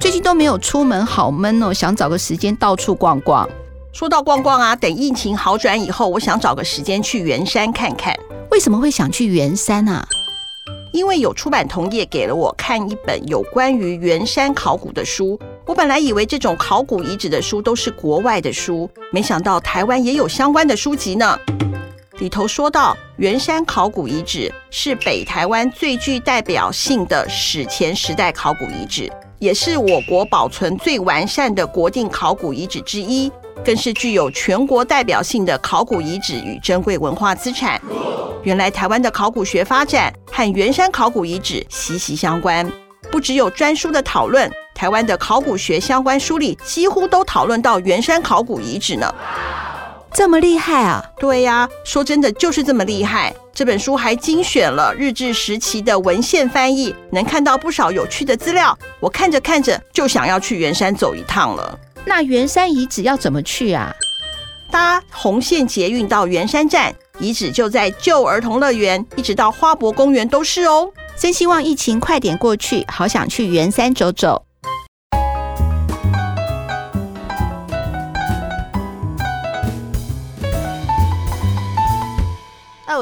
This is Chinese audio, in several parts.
最近都没有出门，好闷哦，想找个时间到处逛逛。说到逛逛啊，等疫情好转以后，我想找个时间去圆山看看。为什么会想去圆山啊？因为有出版同业给了我看一本有关于圆山考古的书。我本来以为这种考古遗址的书都是国外的书，没想到台湾也有相关的书籍呢。里头说到，圆山考古遗址是北台湾最具代表性的史前时代考古遗址，也是我国保存最完善的国定考古遗址之一，更是具有全国代表性的考古遗址与珍贵文化资产。原来台湾的考古学发展和圆山考古遗址息息相关，不只有专书的讨论，台湾的考古学相关书里几乎都讨论到圆山考古遗址呢。这么厉害啊！对呀，说真的就是这么厉害。这本书还精选了日治时期的文献翻译，能看到不少有趣的资料。我看着看着就想要去圆山走一趟了。那圆山遗址要怎么去啊？搭红线捷运到圆山站，遗址就在旧儿童乐园，一直到花博公园都是哦。真希望疫情快点过去，好想去圆山走走。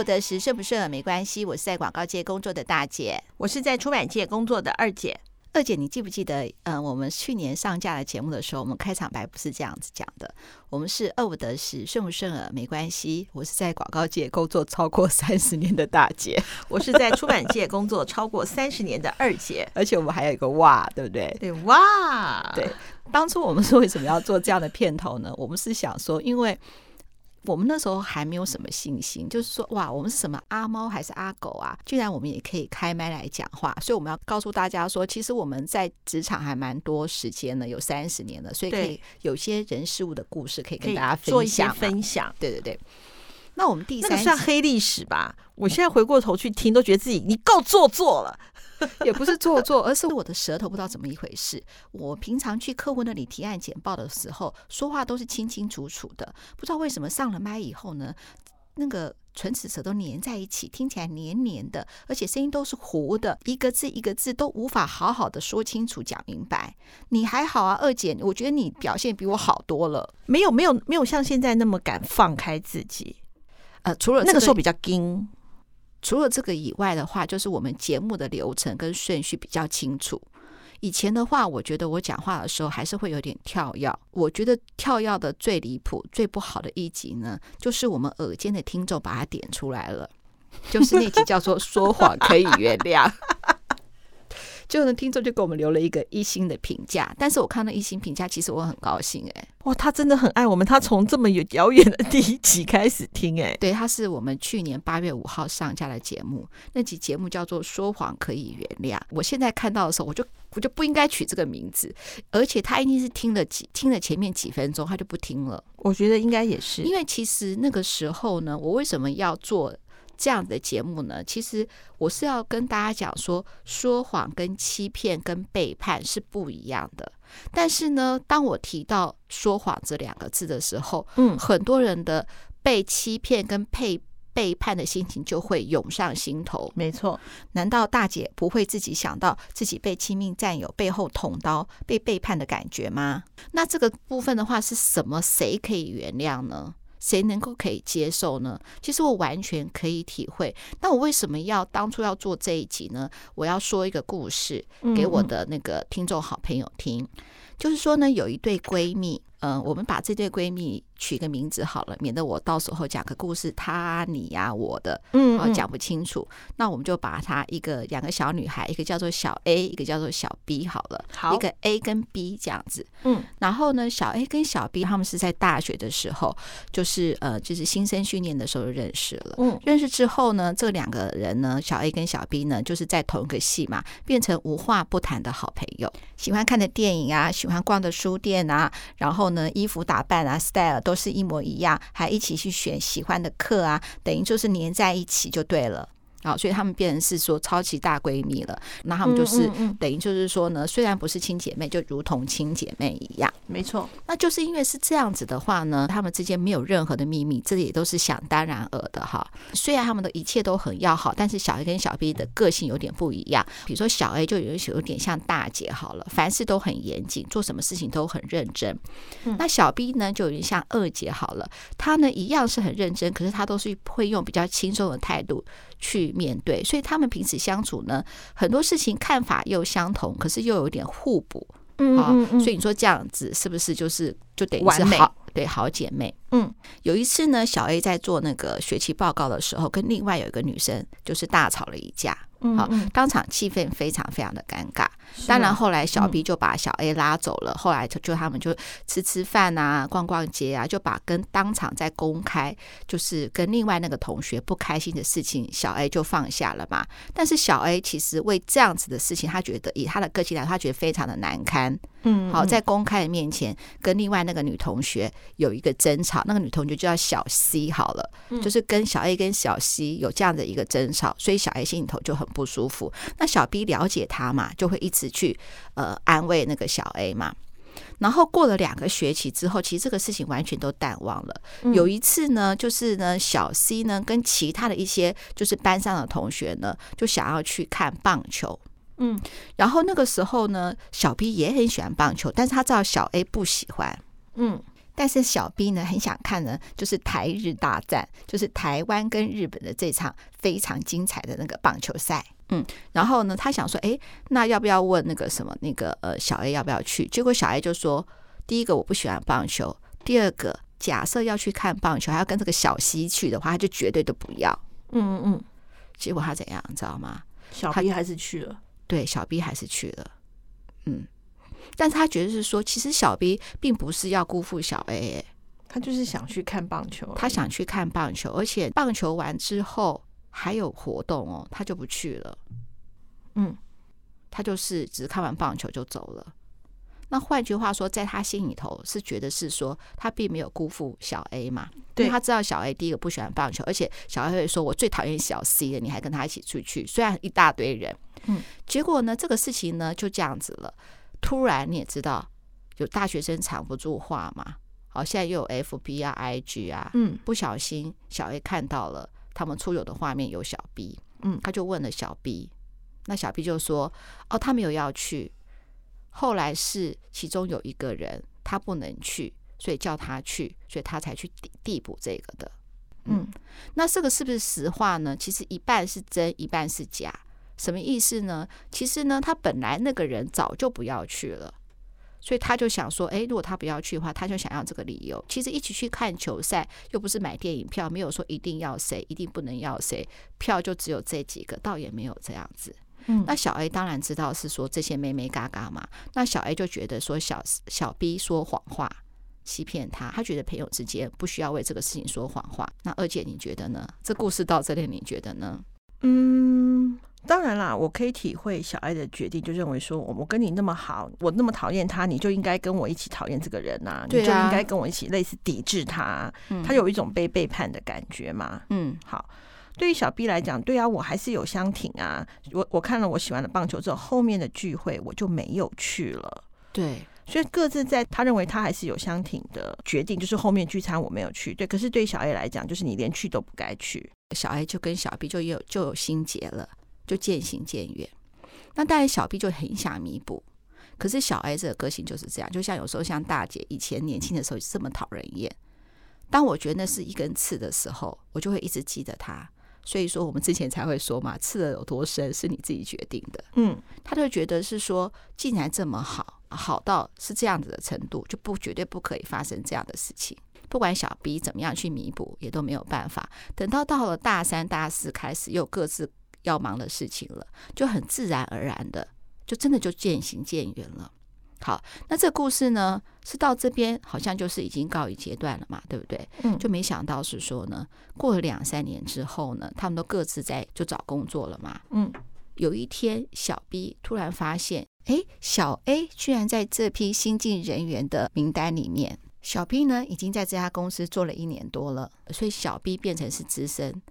得十顺不顺耳没关系，我是在广告界工作的大姐，我是在出版界工作的二姐。二姐，你记不记得，嗯，我们去年上架的节目的时候，我们开场白不是这样子讲的，我们是二五得十顺不顺耳没关系，我是在广告界工作超过三十年的大姐，我是在出版界工作超过三十年的二姐，而且我们还有一个哇，对不对？对哇，对。当初我们是为什么要做这样的片头呢？我们是想说，因为。我们那时候还没有什么信心，就是说，哇，我们是什么阿猫还是阿狗啊？居然我们也可以开麦来讲话，所以我们要告诉大家说，其实我们在职场还蛮多时间了，有三十年了，所以可以有些人事物的故事可以跟大家分享，做一些分享。对对对。那我们第三那个算黑历史吧？我现在回过头去听，都觉得自己你够做作了。也不是做作，而是我的舌头不知道怎么一回事。我平常去客户那里提案简报的时候，说话都是清清楚楚的，不知道为什么上了麦以后呢，那个唇齿舌都粘在一起，听起来黏黏的，而且声音都是糊的，一个字一个字都无法好好的说清楚讲明白。你还好啊，二姐，我觉得你表现比我好多了。没有没有没有像现在那么敢放开自己。呃，除了、这个、那个时候比较惊。除了这个以外的话，就是我们节目的流程跟顺序比较清楚。以前的话，我觉得我讲话的时候还是会有点跳跃。我觉得跳跃的最离谱、最不好的一集呢，就是我们耳尖的听众把它点出来了，就是那集叫做“说谎可以原谅”。就呢，听众就给我们留了一个一星的评价，但是我看到一星评价，其实我很高兴哎、欸，哇，他真的很爱我们，他从这么遥远的第一集开始听哎、欸，对，他是我们去年八月五号上架的节目，那集节目叫做《说谎可以原谅》，我现在看到的时候，我就我就不应该取这个名字，而且他一定是听了几听了前面几分钟，他就不听了，我觉得应该也是，因为其实那个时候呢，我为什么要做？这样的节目呢，其实我是要跟大家讲说，说谎跟欺骗跟背叛是不一样的。但是呢，当我提到说谎这两个字的时候，嗯，很多人的被欺骗跟背背叛的心情就会涌上心头。没错，难道大姐不会自己想到自己被亲密战友背后捅刀、被背叛的感觉吗？那这个部分的话，是什么？谁可以原谅呢？谁能够可以接受呢？其实我完全可以体会。那我为什么要当初要做这一集呢？我要说一个故事给我的那个听众好朋友听，嗯、就是说呢，有一对闺蜜，嗯、呃，我们把这对闺蜜。取个名字好了，免得我到时候讲个故事，他、你呀、我的，嗯，讲不清楚。那我们就把他一个两个小女孩，一个叫做小 A，一个叫做小 B 好了。好，一个 A 跟 B 这样子。嗯，然后呢，小 A 跟小 B 他们是在大学的时候，就是呃，就是新生训练的时候认识了。嗯，认识之后呢，这两个人呢，小 A 跟小 B 呢，就是在同一个系嘛，变成无话不谈的好朋友。喜欢看的电影啊，喜欢逛的书店啊，然后呢，衣服打扮啊，style。都是一模一样，还一起去选喜欢的课啊，等于就是黏在一起就对了。好，所以他们变成是说超级大闺蜜了。那他们就是等于就是说呢，虽然不是亲姐妹，就如同亲姐妹一样。没错，那就是因为是这样子的话呢，他们之间没有任何的秘密，这也都是想当然尔的哈。虽然他们的一切都很要好，但是小 A 跟小 B 的个性有点不一样。比如说小 A 就有有点像大姐好了，凡事都很严谨，做什么事情都很认真。那小 B 呢，就有点像二姐好了，她呢一样是很认真，可是她都是会用比较轻松的态度去面对，所以他们彼此相处呢，很多事情看法又相同，可是又有点互补，嗯，嗯，嗯，所以你说这样子是不是就是就等于是好美。对好姐妹？嗯，有一次呢，小 A 在做那个学期报告的时候，跟另外有一个女生就是大吵了一架。好，当场气氛非常非常的尴尬。当然后来小 B 就把小 A 拉走了。后来就就他们就吃吃饭啊，逛逛街啊，就把跟当场在公开就是跟另外那个同学不开心的事情，小 A 就放下了嘛。但是小 A 其实为这样子的事情，他觉得以他的个性来，他觉得非常的难堪。嗯，好，在公开的面前跟另外那个女同学有一个争吵，那个女同学就叫小 C 好了，就是跟小 A 跟小 C 有这样的一个争吵，所以小 A 心里头就很不舒服。那小 B 了解他嘛，就会一直去呃安慰那个小 A 嘛。然后过了两个学期之后，其实这个事情完全都淡忘了。有一次呢，就是呢小 C 呢跟其他的一些就是班上的同学呢，就想要去看棒球。嗯，然后那个时候呢，小 B 也很喜欢棒球，但是他知道小 A 不喜欢。嗯。但是小 B 呢，很想看呢，就是台日大战，就是台湾跟日本的这场非常精彩的那个棒球赛。嗯，然后呢，他想说，哎，那要不要问那个什么那个呃小 A 要不要去？结果小 A 就说，第一个我不喜欢棒球，第二个假设要去看棒球，还要跟这个小 C 去的话，他就绝对都不要。嗯嗯嗯。结果他怎样，你知道吗？小 B 还是去了。对，小 B 还是去了。嗯。但是他觉得是说，其实小 B 并不是要辜负小 A，他就是想去看棒球，他想去看棒球，而且棒球完之后还有活动哦，他就不去了。嗯，他就是只看完棒球就走了。那换句话说，在他心里头是觉得是说，他并没有辜负小 A 嘛，对，因为他知道小 A 第一个不喜欢棒球，而且小 A 会说：“我最讨厌小 C 了，你还跟他一起出去，虽然一大堆人。”嗯，结果呢，这个事情呢就这样子了。突然你也知道，有大学生藏不住话嘛。好，现在又有 FB 啊、IG 啊，嗯，不小心小 A 看到了他们出游的画面有小 B，嗯，他就问了小 B，那小 B 就说：“哦，他没有要去。”后来是其中有一个人他不能去，所以叫他去，所以他才去递递补这个的。嗯，那这个是不是实话呢？其实一半是真，一半是假。什么意思呢？其实呢，他本来那个人早就不要去了，所以他就想说，诶，如果他不要去的话，他就想要这个理由。其实一起去看球赛，又不是买电影票，没有说一定要谁，一定不能要谁，票就只有这几个，倒也没有这样子。嗯，那小 A 当然知道是说这些妹妹嘎嘎嘛，那小 A 就觉得说小小 B 说谎话，欺骗他，他觉得朋友之间不需要为这个事情说谎话。那二姐你觉得呢？这故事到这里你觉得呢？嗯。当然啦，我可以体会小 A 的决定，就认为说，我我跟你那么好，我那么讨厌他，你就应该跟我一起讨厌这个人呐、啊，你就应该跟我一起类似抵制他，他有一种被背叛的感觉嘛。嗯，好，对于小 B 来讲，对啊，我还是有相挺啊。我我看了我喜欢的棒球之后，后面的聚会我就没有去了。对，所以各自在他认为他还是有相挺的决定，就是后面聚餐我没有去。对，可是对于小 A 来讲，就是你连去都不该去。小 A 就跟小 B 就有就有心结了。就渐行渐远，那当然小 B 就很想弥补，可是小 A 这个个性就是这样，就像有时候像大姐以前年轻的时候这么讨人厌，当我觉得那是一根刺的时候，我就会一直记得他。所以说我们之前才会说嘛，刺的有多深是你自己决定的。嗯，他就觉得是说，既然这么好，好到是这样子的程度，就不绝对不可以发生这样的事情。不管小 B 怎么样去弥补，也都没有办法。等到到了大三、大四开始又各自。要忙的事情了，就很自然而然的，就真的就渐行渐远了。好，那这个故事呢，是到这边好像就是已经告一阶段了嘛，对不对？嗯，就没想到是说呢，过了两三年之后呢，他们都各自在就找工作了嘛。嗯，有一天，小 B 突然发现，哎，小 A 居然在这批新进人员的名单里面。小 B 呢，已经在这家公司做了一年多了，所以小 B 变成是资深。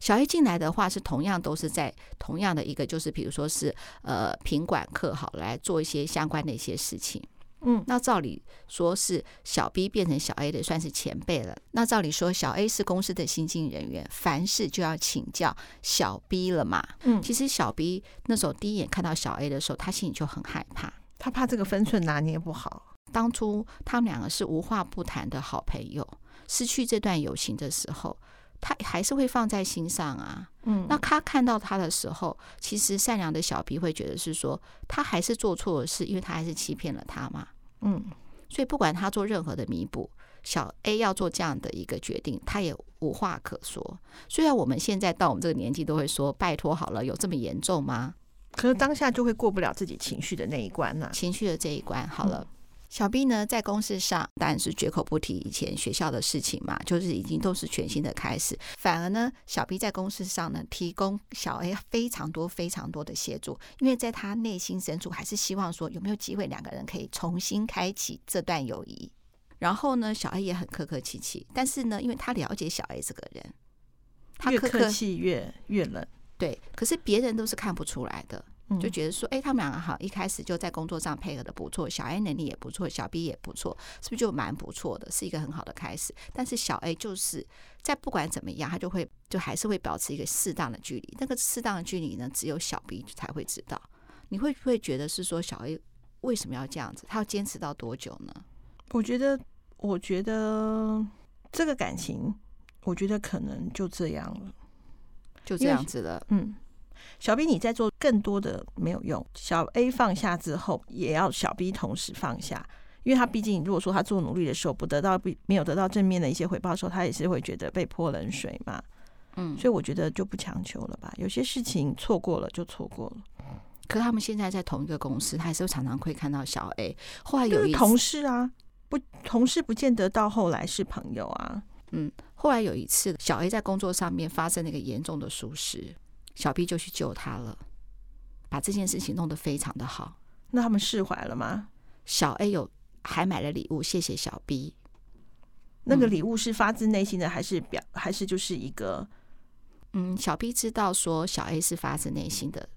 小 A 进来的话是同样都是在同样的一个，就是比如说是呃品管课好来做一些相关的一些事情。嗯，那照理说是小 B 变成小 A 的算是前辈了。那照理说小 A 是公司的新进人员，凡事就要请教小 B 了嘛。嗯，其实小 B 那时候第一眼看到小 A 的时候，他心里就很害怕，他怕这个分寸拿捏不好。当初他们两个是无话不谈的好朋友，失去这段友情的时候，他还是会放在心上啊。嗯，那他看到他的时候，其实善良的小 B 会觉得是说，他还是做错了事，因为他还是欺骗了他嘛。嗯，所以不管他做任何的弥补，小 A 要做这样的一个决定，他也无话可说。虽然我们现在到我们这个年纪都会说，拜托好了，有这么严重吗？可是当下就会过不了自己情绪的那一关呐、啊，情绪的这一关好了。嗯小 B 呢，在公司上当然是绝口不提以前学校的事情嘛，就是已经都是全新的开始。反而呢，小 B 在公司上呢，提供小 A 非常多非常多的协助，因为在他内心深处还是希望说，有没有机会两个人可以重新开启这段友谊。然后呢，小 A 也很客客气气，但是呢，因为他了解小 A 这个人，他越客气越越冷。对，可是别人都是看不出来的。就觉得说，哎，他们两个好，一开始就在工作上配合的不错，小 A 能力也不错，小 B 也不错，是不是就蛮不错的？是一个很好的开始。但是小 A 就是在不管怎么样，他就会就还是会保持一个适当的距离。那个适当的距离呢，只有小 B 才会知道。你会不会觉得是说小 A 为什么要这样子？他要坚持到多久呢？我觉得，我觉得这个感情，我觉得可能就这样了，就这样子了。嗯。小 B，你在做更多的没有用。小 A 放下之后，也要小 B 同时放下，因为他毕竟如果说他做努力的时候不得到，没有得到正面的一些回报的时候，他也是会觉得被泼冷水嘛。嗯，所以我觉得就不强求了吧。有些事情错过了就错过了。可他们现在在同一个公司，他还是常常会看到小 A。后来有一次同事啊，不同事不见得到后来是朋友啊。嗯，后来有一次小 A 在工作上面发生了一个严重的疏失。小 B 就去救他了，把这件事情弄得非常的好。那他们释怀了吗？小 A 有还买了礼物，谢谢小 B。那个礼物是发自内心的，还是表，还是就是一个？嗯，小 B 知道说小 A 是发自内心的，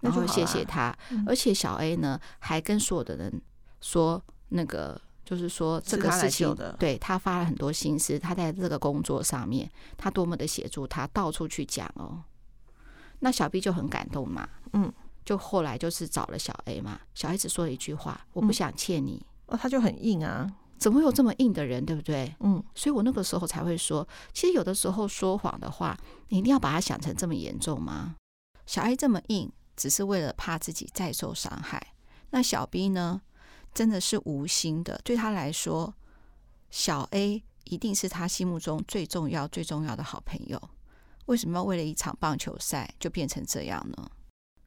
然后谢谢他。而且小 A 呢，还跟所有的人说，那个就是说这个事情，对他发了很多心思，他在这个工作上面，他多么的协助他，到处去讲哦。那小 B 就很感动嘛，嗯，就后来就是找了小 A 嘛。小 A 只说了一句话：“我不想欠你。”哦，他就很硬啊，怎么会有这么硬的人，对不对？嗯，所以我那个时候才会说，其实有的时候说谎的话，你一定要把它想成这么严重吗？小 A 这么硬，只是为了怕自己再受伤害。那小 B 呢，真的是无心的。对他来说，小 A 一定是他心目中最重要、最重要的好朋友。为什么要为了一场棒球赛就变成这样呢？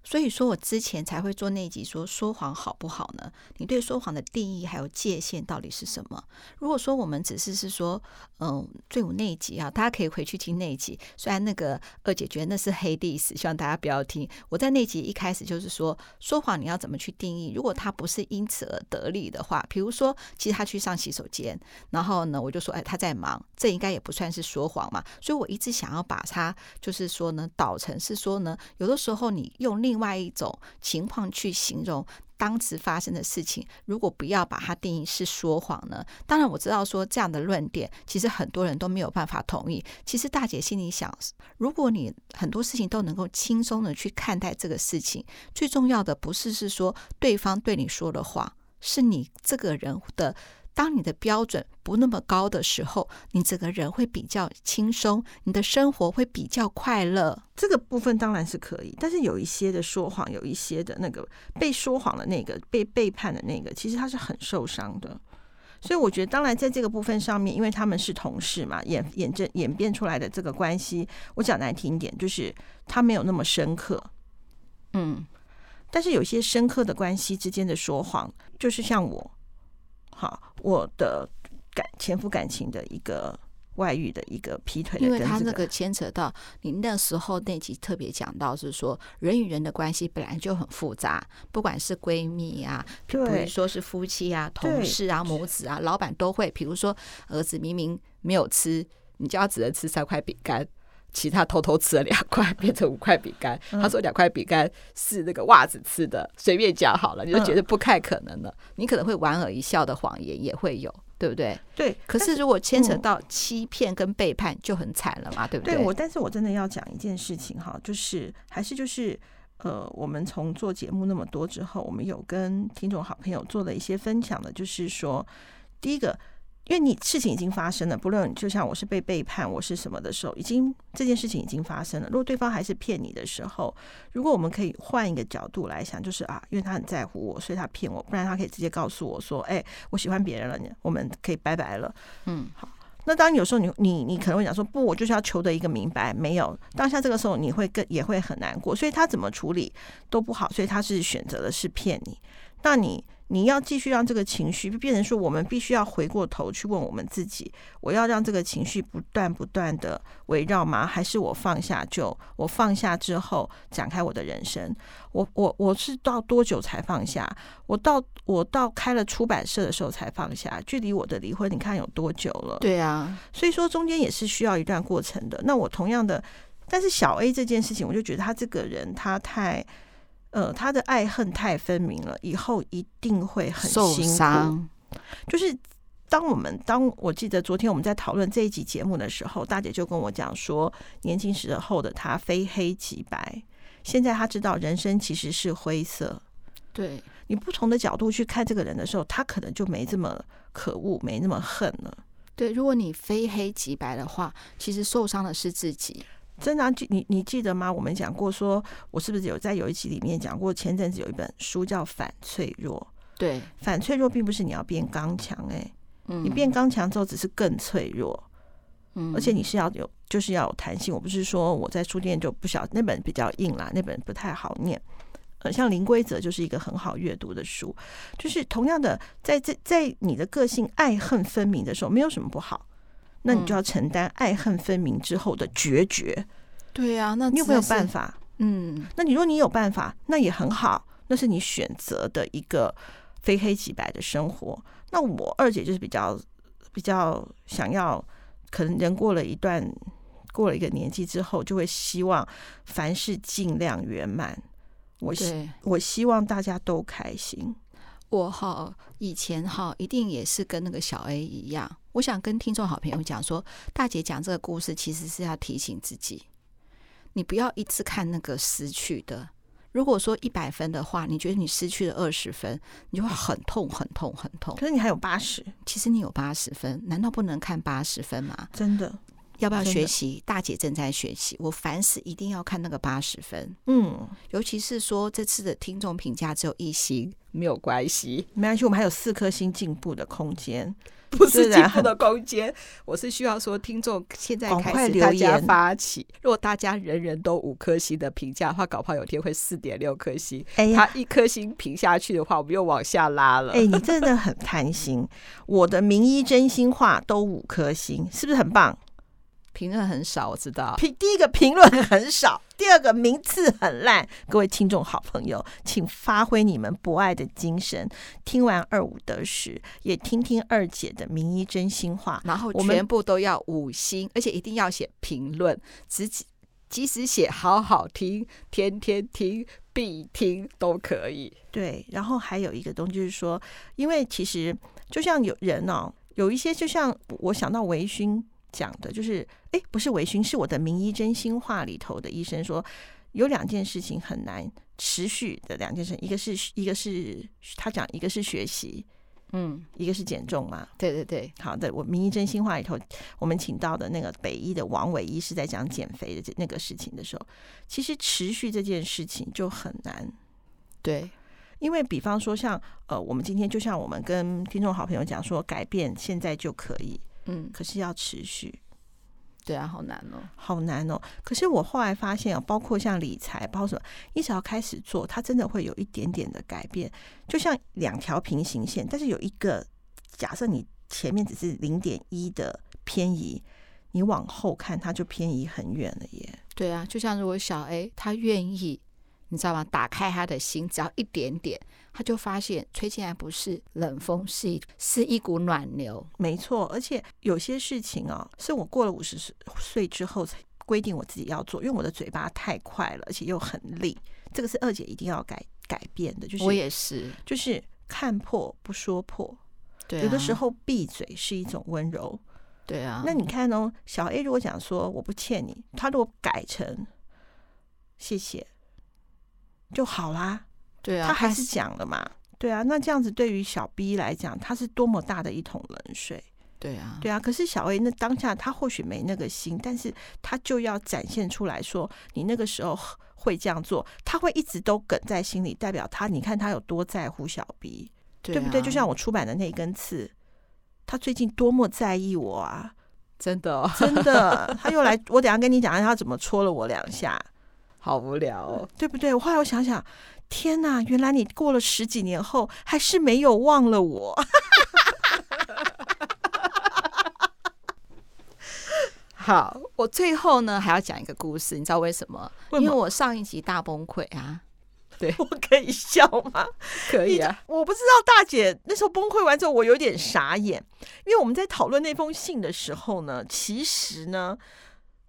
所以说我之前才会做那集说说谎好不好呢？你对说谎的定义还有界限到底是什么？如果说我们只是是说，嗯，最后那一集啊，大家可以回去听那一集。虽然那个二姐觉得那是黑历史，希望大家不要听。我在那集一开始就是说，说谎你要怎么去定义？如果他不是因此而得利的话，比如说，其实他去上洗手间，然后呢，我就说，哎，他在忙，这应该也不算是说谎嘛。所以我一直想要把它，就是说呢，导成是说呢，有的时候你用另另外一种情况去形容当时发生的事情，如果不要把它定义是说谎呢？当然我知道说这样的论点，其实很多人都没有办法同意。其实大姐心里想，如果你很多事情都能够轻松的去看待这个事情，最重要的不是是说对方对你说的话，是你这个人的。当你的标准不那么高的时候，你整个人会比较轻松，你的生活会比较快乐。这个部分当然是可以，但是有一些的说谎，有一些的那个被说谎的那个被背叛的那个，其实他是很受伤的。所以我觉得，当然在这个部分上面，因为他们是同事嘛，演演这演变出来的这个关系，我讲难听一点，就是他没有那么深刻。嗯，但是有些深刻的关系之间的说谎，就是像我。好，我的感前夫感情的一个外遇的一个劈腿的，因为他那个牵扯到你那时候那集特别讲到是说人与人的关系本来就很复杂，不管是闺蜜啊，比如说是夫妻啊、同事啊、母子啊、老板都会，比如说儿子明明没有吃，你就要只能吃三块饼干，其他偷偷吃了两块，变成五块饼干。嗯、他说两块饼干是那个袜子吃的，随便讲好了，你就觉得不太可能了。嗯、你可能会莞尔一笑的谎言也会有，对不对？对。可是如果牵扯到欺骗跟背叛，就很惨了嘛，对不对？对我，但是我真的要讲一件事情哈，就是还是就是呃，我们从做节目那么多之后，我们有跟听众好朋友做了一些分享的，就是说第一个。因为你事情已经发生了，不论就像我是被背叛，我是什么的时候，已经这件事情已经发生了。如果对方还是骗你的时候，如果我们可以换一个角度来想，就是啊，因为他很在乎我，所以他骗我，不然他可以直接告诉我说：“哎，我喜欢别人了，我们可以拜拜了。”嗯，好。那当然有时候你你你可能会讲说：“不，我就是要求得一个明白。”没有，当下这个时候你会更也会很难过，所以他怎么处理都不好，所以他是选择的是骗你。那你。你要继续让这个情绪变成说，我们必须要回过头去问我们自己：我要让这个情绪不断不断的围绕吗？还是我放下就我放下之后展开我的人生？我我我是到多久才放下？我到我到开了出版社的时候才放下。距离我的离婚，你看有多久了？对啊，所以说中间也是需要一段过程的。那我同样的，但是小 A 这件事情，我就觉得他这个人他太。呃，他的爱恨太分明了，以后一定会很辛苦。受伤。就是当我们当我记得昨天我们在讨论这一集节目的时候，大姐就跟我讲说，年轻时候的他非黑即白，现在他知道人生其实是灰色。对，你不同的角度去看这个人的时候，他可能就没这么可恶，没那么恨了。对，如果你非黑即白的话，其实受伤的是自己。真的，你你记得吗？我们讲过说，说我是不是有在有一集里面讲过？前阵子有一本书叫《反脆弱》，对，反脆弱并不是你要变刚强，哎，你变刚强之后只是更脆弱，嗯，而且你是要有，就是要有弹性。我不是说我在书店就不晓那本比较硬啦，那本不太好念。呃，像《零规则》就是一个很好阅读的书，就是同样的，在这在你的个性爱恨分明的时候，没有什么不好。那你就要承担爱恨分明之后的决绝。对呀，那你有没有办法？嗯，那你说你有办法，那也很好，那是你选择的一个非黑即白的生活。那我二姐就是比较比较想要，可能人过了一段过了一个年纪之后，就会希望凡事尽量圆满。我希我希望大家都开心。我哈以前哈一定也是跟那个小 A 一样。我想跟听众好朋友讲说，大姐讲这个故事其实是要提醒自己，你不要一直看那个失去的。如果说一百分的话，你觉得你失去了二十分，你就会很痛很痛很痛。可是你还有八十，其实你有八十分，难道不能看八十分吗？真的。要不要学习？大姐正在学习。我凡事一定要看那个八十分。嗯，尤其是说这次的听众评价只有一星，没有关系，没关系。我们还有四颗星进步的空间，不是进步的空间。我是需要说，听众现在开始大家发起。如果大家人人都五颗星的评价的话，搞不好有天会四点六颗星。哎呀，他一颗星评下去的话，我们又往下拉了。哎，你真的很贪心。我的名医真心话都五颗星，是不是很棒？评论很少，我知道。评第一个评论很少，第二个名次很烂。各位听众好朋友，请发挥你们博爱的精神，听完二五得十，也听听二姐的名医真心话，然后全部都要五星，而且一定要写评论，即即使写好好听，天天听，必听都可以。对，然后还有一个东西就是说，因为其实就像有人哦，有一些就像我想到微醺。讲的就是，哎，不是微醺，是我的名医真心话里头的医生说，有两件事情很难持续的两件事，一个是一个是他讲，一个是学习，嗯，一个是减重嘛。对对对，好的，我名医真心话里头，我们请到的那个北医的王伟医师在讲减肥的这那个事情的时候，其实持续这件事情就很难。对，因为比方说像呃，我们今天就像我们跟听众好朋友讲说，改变现在就可以。嗯，可是要持续，对啊，好难哦，好难哦。可是我后来发现啊，包括像理财，包括什么，你只要开始做，它真的会有一点点的改变。就像两条平行线，但是有一个，假设你前面只是零点一的偏移，你往后看，它就偏移很远了耶。对啊，就像如果小 A 他愿意，你知道吗？打开他的心，只要一点点。他就发现吹进来不是冷风，是一是一股暖流。没错，而且有些事情哦，是我过了五十岁之后才规定我自己要做，因为我的嘴巴太快了，而且又很利。这个是二姐一定要改改变的，就是我也是，就是看破不说破。对啊，有的时候闭嘴是一种温柔。对啊，那你看哦，小 A 如果讲说我不欠你，他如果改成谢谢就好啦。对啊，他还是讲了嘛。对啊，那这样子对于小 B 来讲，他是多么大的一桶冷水。对啊，对啊。可是小 A 那当下他或许没那个心，但是他就要展现出来说，你那个时候会这样做，他会一直都梗在心里，代表他你看他有多在乎小 B，对，啊、对不对？就像我出版的那一根刺。他最近多么在意我啊！真的、哦，真的，他又来，我等下跟你讲，他怎么戳了我两下，好无聊哦，对不对？我后来我想想，天哪，原来你过了十几年后还是没有忘了我。好，我最后呢还要讲一个故事，你知道为什么？为什么？因为我上一集大崩溃啊。对，我可以笑吗？可以啊。我不知道大姐那时候崩溃完之后，我有点傻眼，因为我们在讨论那封信的时候呢，其实呢，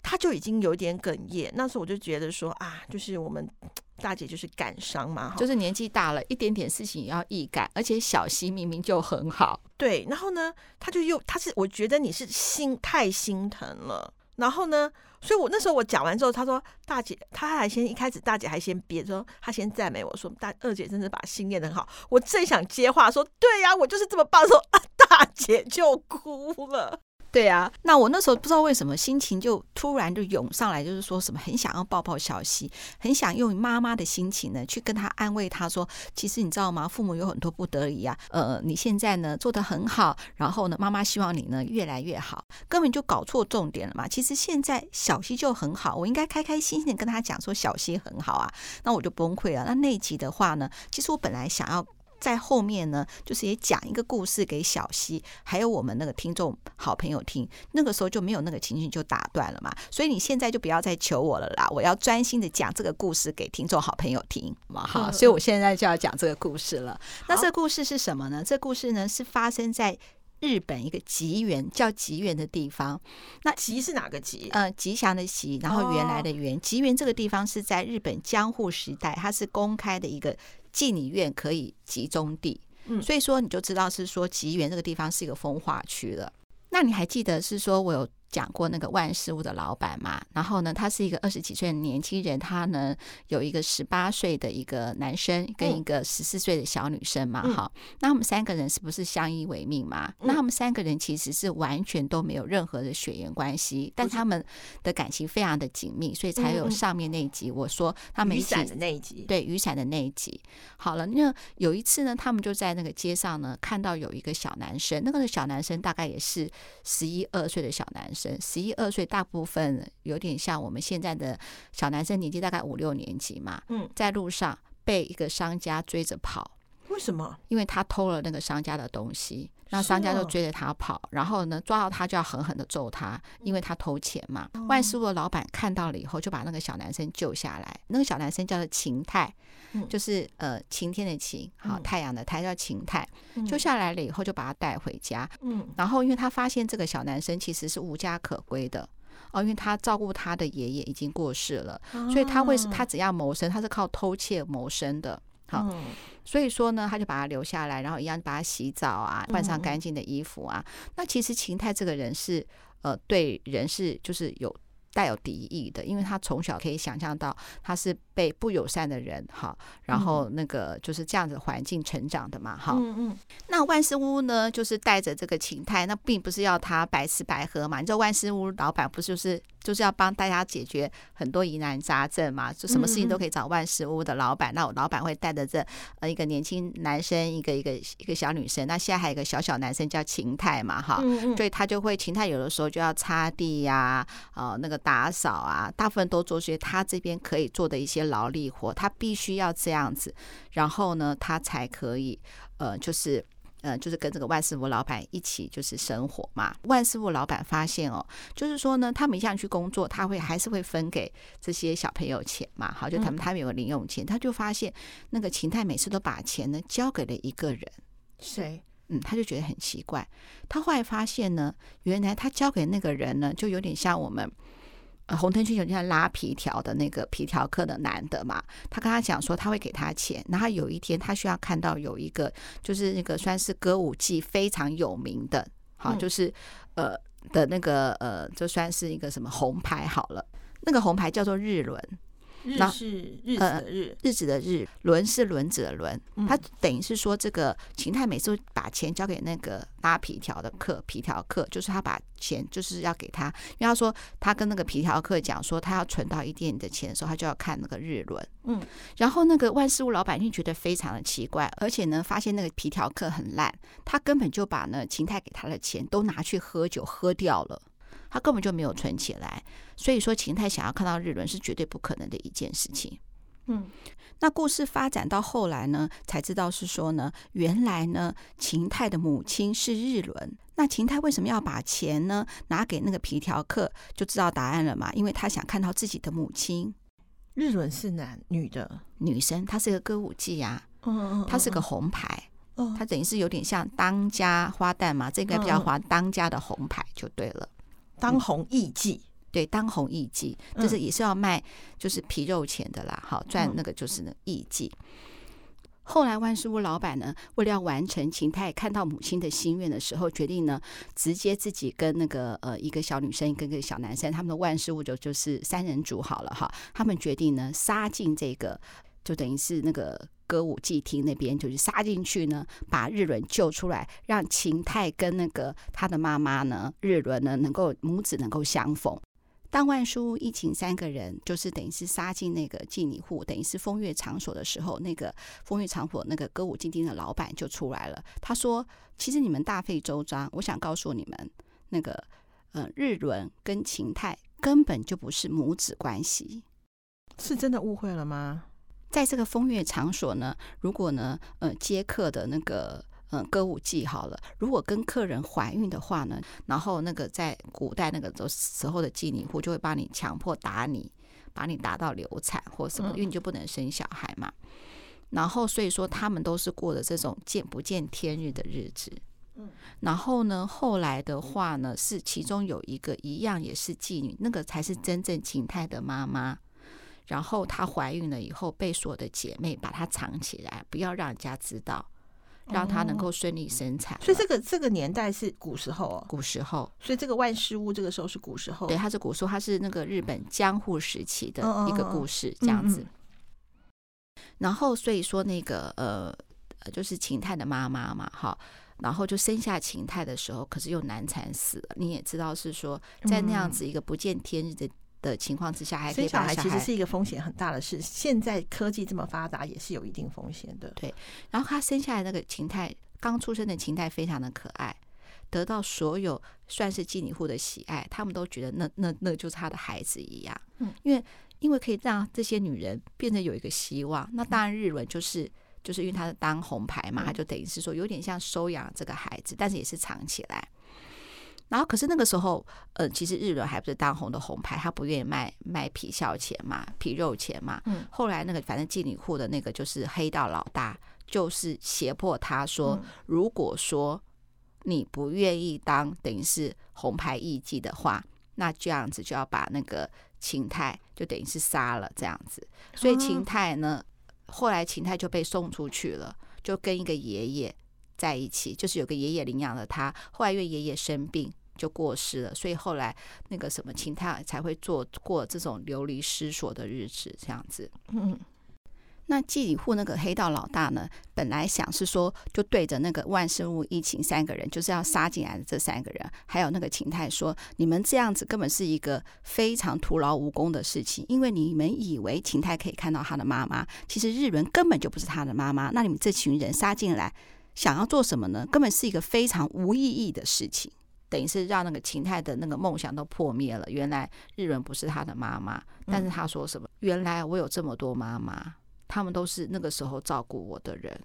他就已经有点哽咽。那时候我就觉得说啊，就是我们大姐就是感伤嘛，就是年纪大了，一点点事情也要易感，而且小溪明明就很好，对。然后呢，他就又他是我觉得你是心太心疼了，然后呢。所以，我那时候我讲完之后，他说：“大姐，他还先一开始，大姐还先憋说，他先赞美我说，大二姐真是把心练得很好。”我正想接话说：“对呀，我就是这么棒。”说啊，大姐就哭了。对啊，那我那时候不知道为什么心情就突然就涌上来，就是说什么很想要抱抱小溪，很想用妈妈的心情呢去跟他安慰他说，其实你知道吗？父母有很多不得已啊，呃，你现在呢做得很好，然后呢妈妈希望你呢越来越好，根本就搞错重点了嘛。其实现在小溪就很好，我应该开开心心的跟他讲说小溪很好啊，那我就崩溃了。那那一集的话呢，其实我本来想要。在后面呢，就是也讲一个故事给小溪，还有我们那个听众好朋友听。那个时候就没有那个情绪就打断了嘛，所以你现在就不要再求我了啦，我要专心的讲这个故事给听众好朋友听，好吗？好，所以我现在就要讲这个故事了。那这个故事是什么呢？这个故事呢是发生在日本一个吉原叫吉原的地方。那吉是哪个吉？呃，吉祥的吉，然后原来的原。吉原这个地方是在日本江户时代，它是公开的一个。妓女院可以集中地，嗯，所以说你就知道是说吉原这个地方是一个风化区了。那你还记得是说我有讲过那个万事屋的老板嘛？然后呢，他是一个二十几岁的年轻人，他呢有一个十八岁的一个男生跟一个十四岁的小女生嘛。好，那他们三个人是不是相依为命嘛？那他们三个人其实是完全都没有任何的血缘关系，但他们的感情非常的紧密，所以才有上面那一集我说他们一起雨伞的那一集，对雨伞的那一集。好了，那有一次呢，他们就在那个街上呢看到有一个小男生，那个小男生大概也是十一二岁的小男生。十一二岁，大部分有点像我们现在的小男生，年纪大概五六年级嘛。嗯，在路上被一个商家追着跑，为什么？因为他偷了那个商家的东西。那商家就追着他跑，然后呢，抓到他就要狠狠的揍他，因为他偷钱嘛。万事屋的老板看到了以后，就把那个小男生救下来。那个小男生叫做晴太，就是呃晴天的晴，好太阳的太，叫晴太。救下来了以后，就把他带回家。嗯，然后因为他发现这个小男生其实是无家可归的哦，因为他照顾他的爷爷已经过世了，所以他会是他只要谋生，他是靠偷窃谋生的。好。所以说呢，他就把他留下来，然后一样把他洗澡啊，换上干净的衣服啊。那其实秦太这个人是，呃，对人是就是有。带有敌意的，因为他从小可以想象到他是被不友善的人哈，然后那个就是这样子环境成长的嘛哈。嗯嗯。那万事屋呢，就是带着这个晴太，那并不是要他白吃白喝嘛。你知道万事屋老板不就是就是要帮大家解决很多疑难杂症嘛？就什么事情都可以找万事屋的老板。那我老板会带着这呃一个年轻男生，一个一个一个小女生。那现在还有一个小小男生叫秦泰嘛哈。所以他就会秦泰有的时候就要擦地呀，啊那个。打扫啊，大部分都做些他这边可以做的一些劳力活，他必须要这样子，然后呢，他才可以，呃，就是，呃，就是跟这个万师傅老板一起就是生活嘛。万师傅老板发现哦，就是说呢，他们一向去工作，他会还是会分给这些小朋友钱嘛，好，就他们他们有个零用钱，他就发现那个秦泰每次都把钱呢交给了一个人，谁？嗯，他就觉得很奇怪，他后来发现呢，原来他交给那个人呢，就有点像我们。呃，红灯区有像拉皮条的那个皮条客的男的嘛，他跟他讲说他会给他钱，然后有一天他需要看到有一个就是那个算是歌舞伎非常有名的，好，就是呃的那个呃，就算是一个什么红牌好了，那个红牌叫做日轮。日是日子的日，呃、日子的日，轮是轮子的轮。他等于是说，这个秦太每次把钱交给那个拉皮条的客，皮条客就是他把钱就是要给他，因为他说他跟那个皮条客讲说，他要存到一定的钱的时候，他就要看那个日轮。嗯，然后那个万事屋老板就觉得非常的奇怪，而且呢，发现那个皮条客很烂，他根本就把呢秦太给他的钱都拿去喝酒喝掉了。他根本就没有存起来，所以说秦太想要看到日轮是绝对不可能的一件事情。嗯，那故事发展到后来呢，才知道是说呢，原来呢，秦太的母亲是日轮。那秦太为什么要把钱呢拿给那个皮条客？就知道答案了嘛？因为他想看到自己的母亲。日轮是男女的女生，她是个歌舞伎呀。嗯，她是个红牌。嗯，她等于是有点像当家花旦嘛，这个比较花当家的红牌就对了。当红艺妓，对，当红艺妓，就是也是要卖，就是皮肉钱的啦，好赚那个就是那艺妓。后来万事屋老板呢，为了要完成秦太看到母亲的心愿的时候，决定呢，直接自己跟那个呃一个小女生，跟个小男生，他们的万事屋就就是三人组好了哈。他们决定呢，杀进这个，就等于是那个。歌舞伎厅那边就是杀进去呢，把日轮救出来，让秦太跟那个他的妈妈呢，日轮呢，能够母子能够相逢。当万叔一行三个人就是等于是杀进那个妓女户，等于是风月场所的时候，那个风月场所那个歌舞伎町的老板就出来了。他说：“其实你们大费周章，我想告诉你们，那个呃，日轮跟秦太根本就不是母子关系，是真的误会了吗？”在这个风月场所呢，如果呢，呃，接客的那个，嗯、呃，歌舞伎好了，如果跟客人怀孕的话呢，然后那个在古代那个时候的妓女户就会帮你强迫打你，把你打到流产或什么，因为你就不能生小孩嘛。然后所以说他们都是过的这种见不见天日的日子。嗯然后呢，后来的话呢，是其中有一个一样也是妓女，那个才是真正秦太的妈妈。然后她怀孕了以后，被所有的姐妹把她藏起来，不要让人家知道，让她能够顺利生产。所以这个这个年代是古时候哦，古时候。所以这个万事屋这个时候是古时候，对，它是古时候，它是那个日本江户时期的一个故事，这样子。然后所以说那个呃，就是秦太的妈妈嘛，哈，然后就生下秦太的时候，可是又难产死了。你也知道是说，在那样子一个不见天日的。的情况之下，还可以把小孩，其实是一个风险很大的事。现在科技这么发达，也是有一定风险的。对，然后他生下来那个情态，刚出生的情态非常的可爱，得到所有算是妓女户的喜爱，他们都觉得那那那就是他的孩子一样。嗯，因为因为可以让这些女人变得有一个希望。那当然日轮就是就是因为他是当红牌嘛，他就等于是说有点像收养这个孩子，但是也是藏起来。然后，可是那个时候，呃，其实日轮还不是当红的红牌，他不愿意卖卖皮笑钱嘛，皮肉钱嘛。嗯。后来那个反正妓女户的那个就是黑道老大，就是胁迫他说，如果说你不愿意当等于是红牌艺妓的话，那这样子就要把那个秦泰就等于是杀了这样子。所以秦泰呢，后来秦泰就被送出去了，就跟一个爷爷。在一起，就是有个爷爷领养了他，后来因为爷爷生病就过世了，所以后来那个什么秦太才会做过这种流离失所的日子，这样子。嗯，那妓女户那个黑道老大呢，本来想是说，就对着那个万事屋一情三个人，就是要杀进来的这三个人，还有那个秦太说，你们这样子根本是一个非常徒劳无功的事情，因为你们以为秦太可以看到他的妈妈，其实日轮根本就不是他的妈妈，那你们这群人杀进来。想要做什么呢？根本是一个非常无意义的事情，等于是让那个秦泰的那个梦想都破灭了。原来日轮不是他的妈妈，但是他说什么？原来我有这么多妈妈，他们都是那个时候照顾我的人。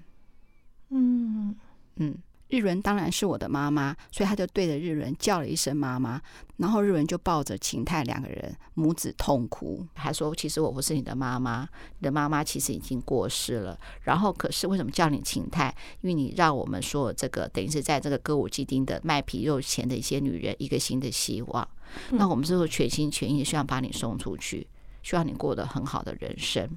嗯嗯。日轮当然是我的妈妈，所以他就对着日轮叫了一声妈妈，然后日轮就抱着秦泰两个人母子痛哭，还说：“其实我不是你的妈妈，你的妈妈其实已经过世了。然后可是为什么叫你秦泰？因为你让我们说这个等于是在这个歌舞伎町的卖皮肉钱的一些女人一个新的希望。嗯、那我们就是全心全意希望把你送出去，希望你过得很好的人生。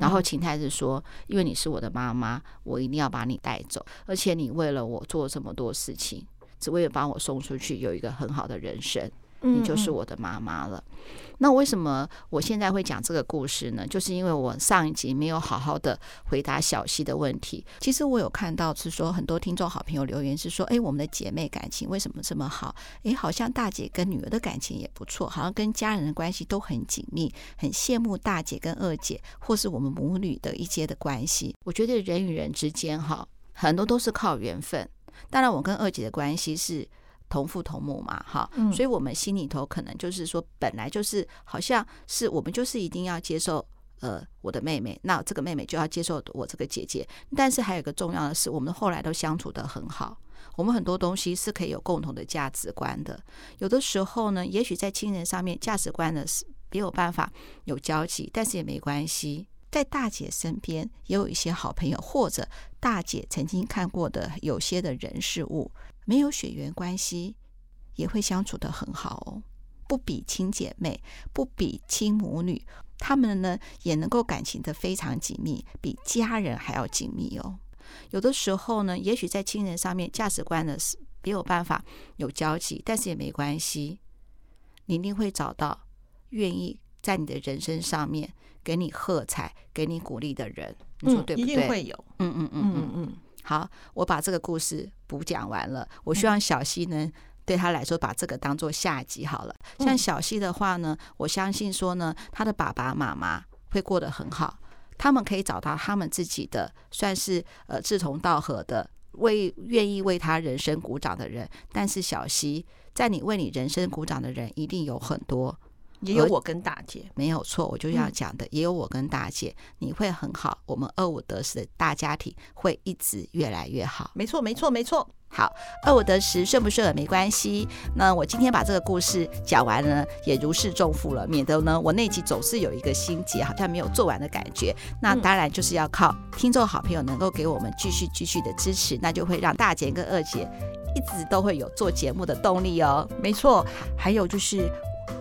然后秦太是说，因为你是我的妈妈，我一定要把你带走，而且你为了我做这么多事情，只为了把我送出去，有一个很好的人生。你就是我的妈妈了。那为什么我现在会讲这个故事呢？就是因为我上一集没有好好的回答小溪的问题。其实我有看到是说很多听众好朋友留言是说，哎，我们的姐妹感情为什么这么好？哎，好像大姐跟女儿的感情也不错，好像跟家人的关系都很紧密，很羡慕大姐跟二姐，或是我们母女的一些的关系。我觉得人与人之间哈，很多都是靠缘分。当然，我跟二姐的关系是。同父同母嘛，哈，所以我们心里头可能就是说，本来就是好像是我们就是一定要接受呃我的妹妹，那这个妹妹就要接受我这个姐姐。但是还有一个重要的是，我们后来都相处得很好，我们很多东西是可以有共同的价值观的。有的时候呢，也许在亲人上面价值观呢是没有办法有交集，但是也没关系，在大姐身边也有一些好朋友，或者大姐曾经看过的有些的人事物。没有血缘关系，也会相处得很好哦。不比亲姐妹，不比亲母女，他们呢也能够感情的非常紧密，比家人还要紧密哦。有的时候呢，也许在亲人上面价值观呢是没有办法有交集，但是也没关系，你一定会找到愿意在你的人生上面给你喝彩、给你鼓励的人。你说对不对？一定会有。嗯嗯嗯嗯嗯。好，我把这个故事补讲完了。我希望小溪呢，对他来说，把这个当做下集好了。像小溪的话呢，我相信说呢，他的爸爸妈妈会过得很好，他们可以找到他们自己的，算是呃志同道合的，为愿意为他人生鼓掌的人。但是小溪，在你为你人生鼓掌的人一定有很多。也有我跟大姐，没有错，我就要讲的，嗯、也有我跟大姐，你会很好，我们二五得十的大家庭会一直越来越好。没错，没错，没错。好，二五得十顺不顺耳没关系。那我今天把这个故事讲完了，也如释重负了，免得呢我那集总是有一个心结，好像没有做完的感觉。那当然就是要靠听众好朋友能够给我们继续继续的支持，那就会让大姐跟二姐一直都会有做节目的动力哦。没错，还有就是。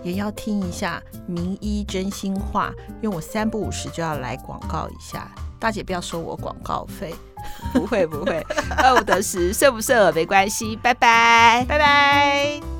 也要听一下名医真心话，因为我三不五时就要来广告一下，大姐不要收我广告费，不会不会，二五得十顺不顺耳没关系，拜拜。拜拜。